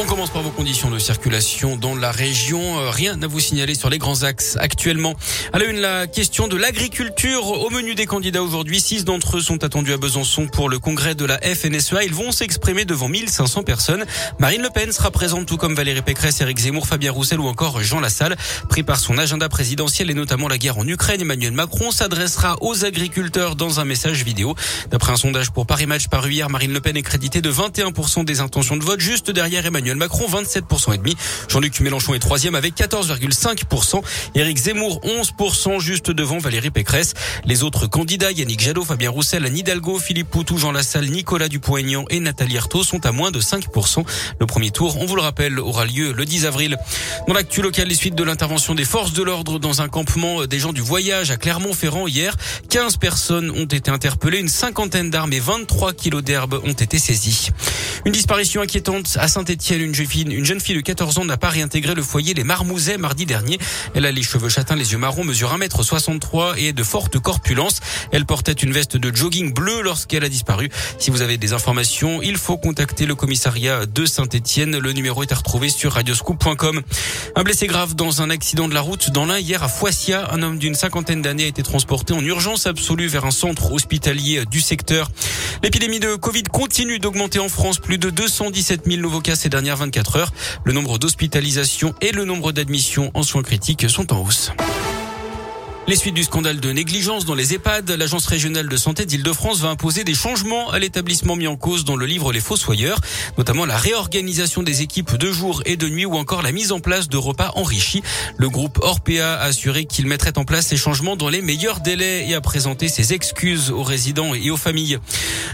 On commence par vos conditions de circulation dans la région. Euh, rien à vous signaler sur les grands axes actuellement. À la une, la question de l'agriculture au menu des candidats aujourd'hui. Six d'entre eux sont attendus à Besançon pour le congrès de la FNSEA. Ils vont s'exprimer devant 1500 personnes. Marine Le Pen sera présente tout comme Valérie Pécresse, Éric Zemmour, Fabien Roussel ou encore Jean Lassalle. Pris par son agenda présidentiel et notamment la guerre en Ukraine, Emmanuel Macron s'adressera aux agriculteurs dans un message vidéo. D'après un sondage pour Paris Match paru hier, Marine Le Pen est créditée de 21% des intentions de vote, juste derrière Emmanuel Macron, 27% et demi. Jean-Luc Mélenchon est troisième avec 14,5%. Éric Zemmour, 11% juste devant Valérie Pécresse. Les autres candidats, Yannick Jadot, Fabien Roussel, Anne Hidalgo, Philippe Poutou, Jean Lassalle, Nicolas Dupont-Aignan et Nathalie Arthaud sont à moins de 5%. Le premier tour, on vous le rappelle, aura lieu le 10 avril. Dans l'actu local, les suites de l'intervention des forces de l'ordre dans un campement des gens du voyage à Clermont-Ferrand hier, 15 personnes ont été interpellées, une cinquantaine d'armes et 23 kilos d'herbe ont été saisies. Une disparition inquiétante à Une jeune fille, de 14 ans n'a pas réintégré le foyer Les Marmousets mardi dernier. Elle a les cheveux châtains, les yeux marrons, mesure 1m63 et est de forte corpulence. Elle portait une veste de jogging bleu lorsqu'elle a disparu. Si vous avez des informations, il faut contacter le commissariat de Saint-Etienne. Le numéro est à retrouver sur radioscoop.com. Un blessé grave dans un accident de la route dans l'un hier à Foissia. Un homme d'une cinquantaine d'années a été transporté en urgence absolue vers un centre hospitalier du secteur. L'épidémie de Covid continue d'augmenter en France. Plus de 217 000 nouveaux cas ces dernières 24 heures. Le nombre d'hospitalisations et le nombre d'admissions en soins critiques sont en hausse. Les suites du scandale de négligence dans les EHPAD, l'Agence régionale de santé d'Île-de-France va imposer des changements à l'établissement mis en cause dans le livre Les Fossoyeurs, notamment la réorganisation des équipes de jour et de nuit ou encore la mise en place de repas enrichis. Le groupe Orpea a assuré qu'il mettrait en place ces changements dans les meilleurs délais et a présenté ses excuses aux résidents et aux familles.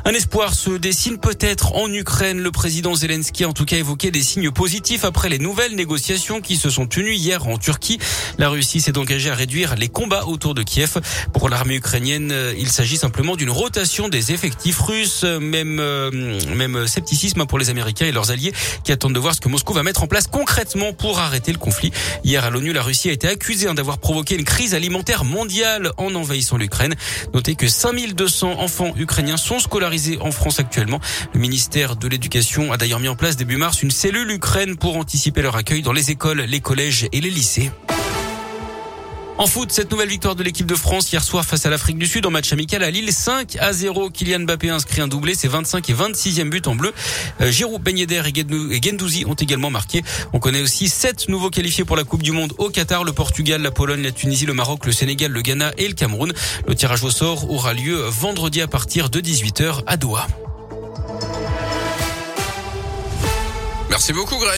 Un espoir se dessine peut-être en Ukraine. Le président Zelensky a en tout cas évoqué des signes positifs après les nouvelles négociations qui se sont tenues hier en Turquie. La Russie s'est engagée à réduire les combats autour de Kiev. Pour l'armée ukrainienne, il s'agit simplement d'une rotation des effectifs russes, même euh, même scepticisme pour les Américains et leurs alliés qui attendent de voir ce que Moscou va mettre en place concrètement pour arrêter le conflit. Hier à l'ONU, la Russie a été accusée hein, d'avoir provoqué une crise alimentaire mondiale en envahissant l'Ukraine. Notez que 5200 enfants ukrainiens sont scolarisés en France actuellement. Le ministère de l'Éducation a d'ailleurs mis en place début mars une cellule Ukraine pour anticiper leur accueil dans les écoles, les collèges et les lycées. En foot, cette nouvelle victoire de l'équipe de France hier soir face à l'Afrique du Sud en match amical à Lille 5 à 0. Kylian Mbappé inscrit un doublé, c'est 25 et 26e but en bleu. Euh, Giroud, Ben Yedder et Gendouzi ont également marqué. On connaît aussi sept nouveaux qualifiés pour la Coupe du Monde au Qatar, le Portugal, la Pologne, la Tunisie, le Maroc, le Sénégal, le Ghana et le Cameroun. Le tirage au sort aura lieu vendredi à partir de 18h à Doha. Merci beaucoup Greg.